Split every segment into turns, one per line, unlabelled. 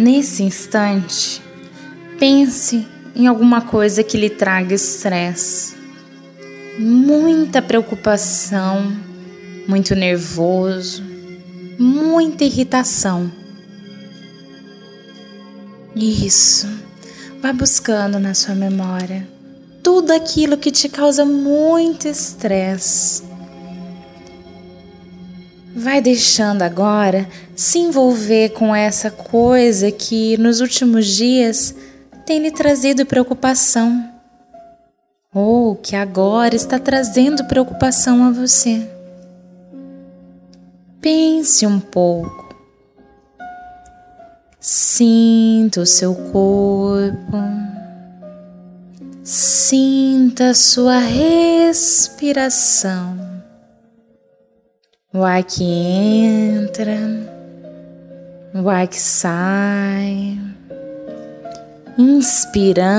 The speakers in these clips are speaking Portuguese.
Nesse instante, pense em alguma coisa que lhe traga estresse, muita preocupação, muito nervoso, muita irritação. Isso, vá buscando na sua memória tudo aquilo que te causa muito estresse Vai deixando agora se envolver com essa coisa que nos últimos dias tem lhe trazido preocupação, ou que agora está trazendo preocupação a você. Pense um pouco. Sinta o seu corpo. Sinta a sua respiração. O ar que entra, o ar que sai, inspirando,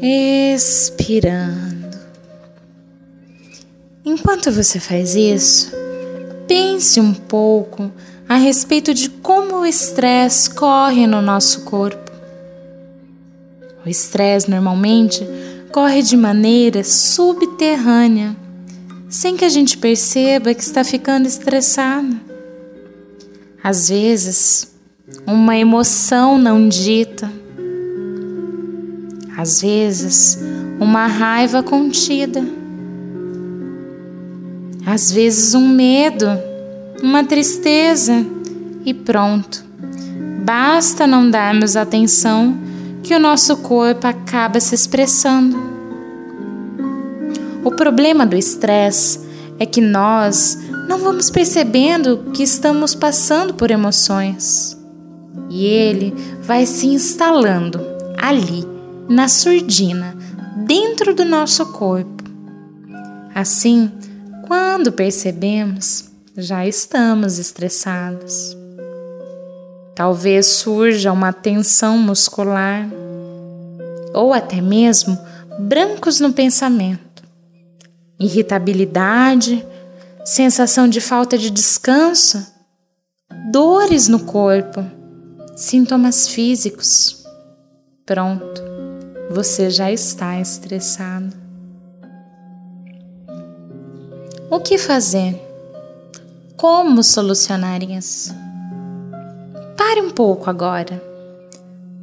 expirando. Enquanto você faz isso, pense um pouco a respeito de como o estresse corre no nosso corpo. O estresse normalmente corre de maneira subterrânea sem que a gente perceba que está ficando estressado. Às vezes, uma emoção não dita. Às vezes, uma raiva contida. Às vezes, um medo, uma tristeza e pronto. Basta não darmos atenção que o nosso corpo acaba se expressando. O problema do estresse é que nós não vamos percebendo que estamos passando por emoções. E ele vai se instalando ali, na surdina, dentro do nosso corpo. Assim, quando percebemos, já estamos estressados. Talvez surja uma tensão muscular ou até mesmo brancos no pensamento irritabilidade, sensação de falta de descanso, dores no corpo, sintomas físicos. Pronto, você já está estressado. O que fazer? Como solucionar isso? Pare um pouco agora.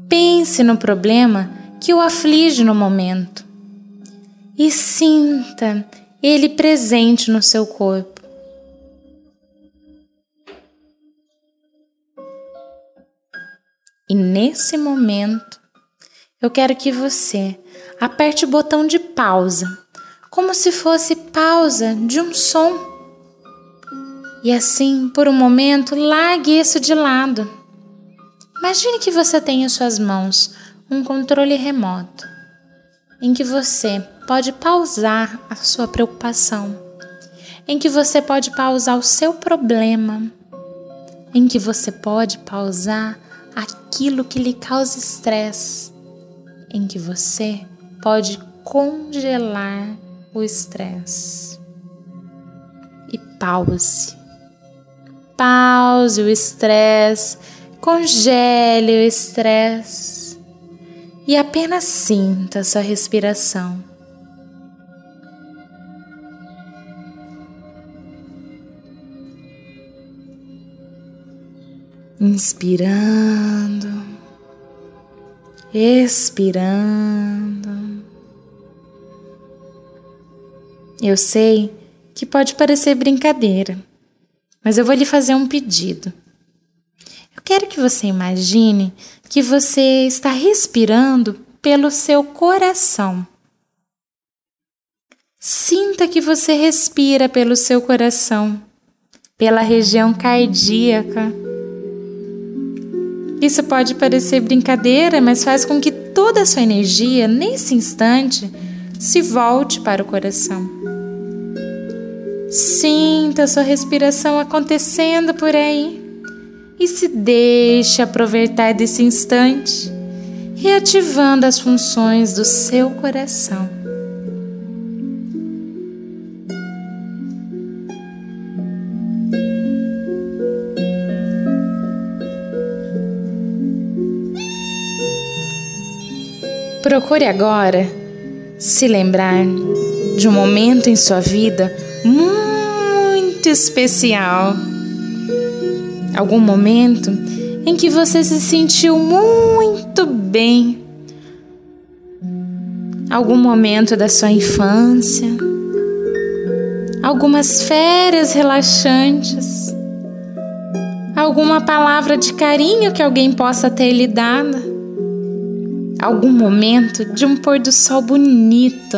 Pense no problema que o aflige no momento e sinta ele presente no seu corpo. E nesse momento, eu quero que você aperte o botão de pausa, como se fosse pausa de um som. E assim, por um momento, largue isso de lado. Imagine que você tem em suas mãos um controle remoto, em que você pode pausar a sua preocupação, em que você pode pausar o seu problema, em que você pode pausar aquilo que lhe causa estresse, em que você pode congelar o estresse. E pause. Pause o estresse, congele o estresse e apenas sinta sua respiração. inspirando, expirando. Eu sei que pode parecer brincadeira, mas eu vou lhe fazer um pedido. Quero que você imagine que você está respirando pelo seu coração. Sinta que você respira pelo seu coração, pela região cardíaca isso pode parecer brincadeira, mas faz com que toda a sua energia, nesse instante, se volte para o coração. Sinta a sua respiração acontecendo por aí e se deixe aproveitar desse instante, reativando as funções do seu coração. Procure agora se lembrar de um momento em sua vida muito especial Algum momento em que você se sentiu muito bem. Algum momento da sua infância. Algumas férias relaxantes. Alguma palavra de carinho que alguém possa ter lhe dado. Algum momento de um pôr do sol bonito.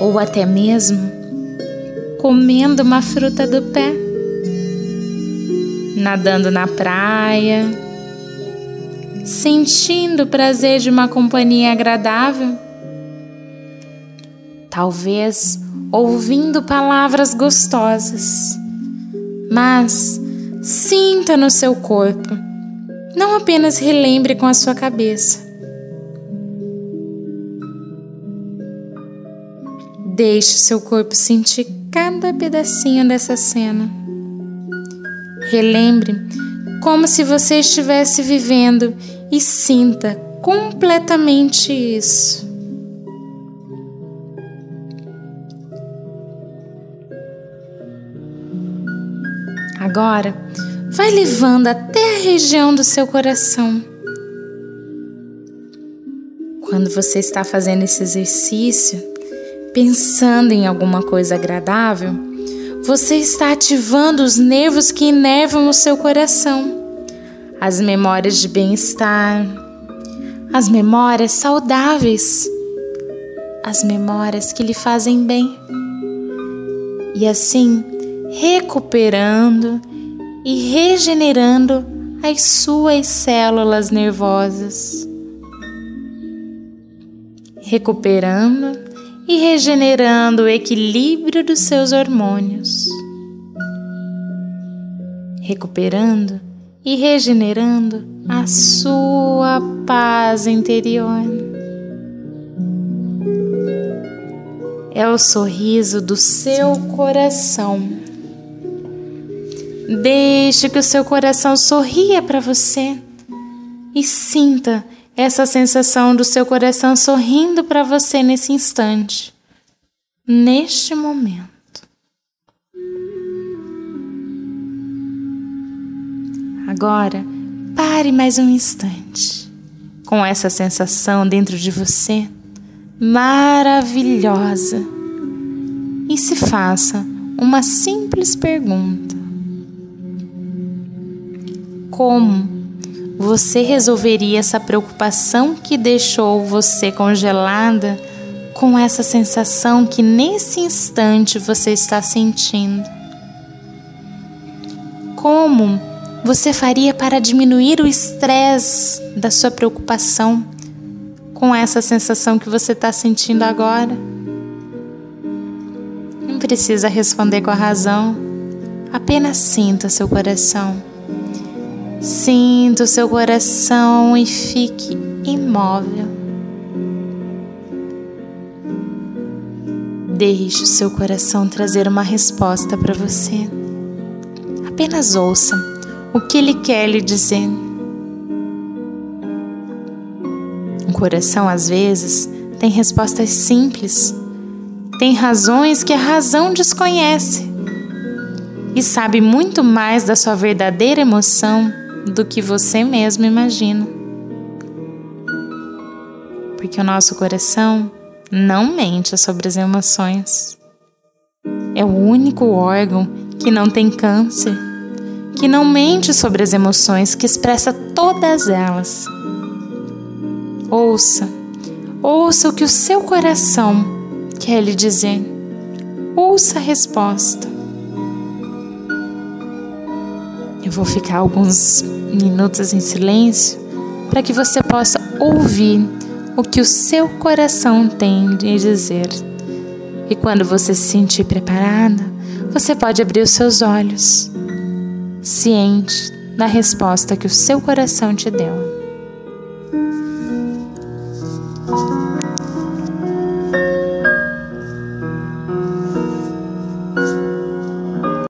Ou até mesmo comendo uma fruta do pé nadando na praia, sentindo o prazer de uma companhia agradável, talvez ouvindo palavras gostosas, mas sinta no seu corpo, não apenas relembre com a sua cabeça. Deixe seu corpo sentir cada pedacinho dessa cena. Relembre como se você estivesse vivendo e sinta completamente isso. Agora, vai levando até a região do seu coração. Quando você está fazendo esse exercício, pensando em alguma coisa agradável, você está ativando os nervos que inervam o seu coração, as memórias de bem-estar, as memórias saudáveis, as memórias que lhe fazem bem. E assim, recuperando e regenerando as suas células nervosas. Recuperando e regenerando o equilíbrio dos seus hormônios, recuperando e regenerando a sua paz interior. É o sorriso do seu coração. Deixe que o seu coração sorria para você e sinta essa sensação do seu coração sorrindo para você nesse instante, neste momento. Agora, pare mais um instante com essa sensação dentro de você maravilhosa e se faça uma simples pergunta: Como você resolveria essa preocupação que deixou você congelada com essa sensação que nesse instante você está sentindo? Como você faria para diminuir o estresse da sua preocupação com essa sensação que você está sentindo agora? Não precisa responder com a razão, apenas sinta seu coração. Sinta o seu coração e fique imóvel. Deixe o seu coração trazer uma resposta para você. Apenas ouça o que ele quer lhe dizer. O coração, às vezes, tem respostas simples, tem razões que a razão desconhece e sabe muito mais da sua verdadeira emoção do que você mesmo imagina. Porque o nosso coração não mente sobre as emoções. É o único órgão que não tem câncer, que não mente sobre as emoções, que expressa todas elas. Ouça, ouça o que o seu coração quer lhe dizer. Ouça a resposta. Eu vou ficar alguns minutos em silêncio para que você possa ouvir o que o seu coração tem de dizer. E quando você se sentir preparada, você pode abrir os seus olhos, ciente da resposta que o seu coração te deu.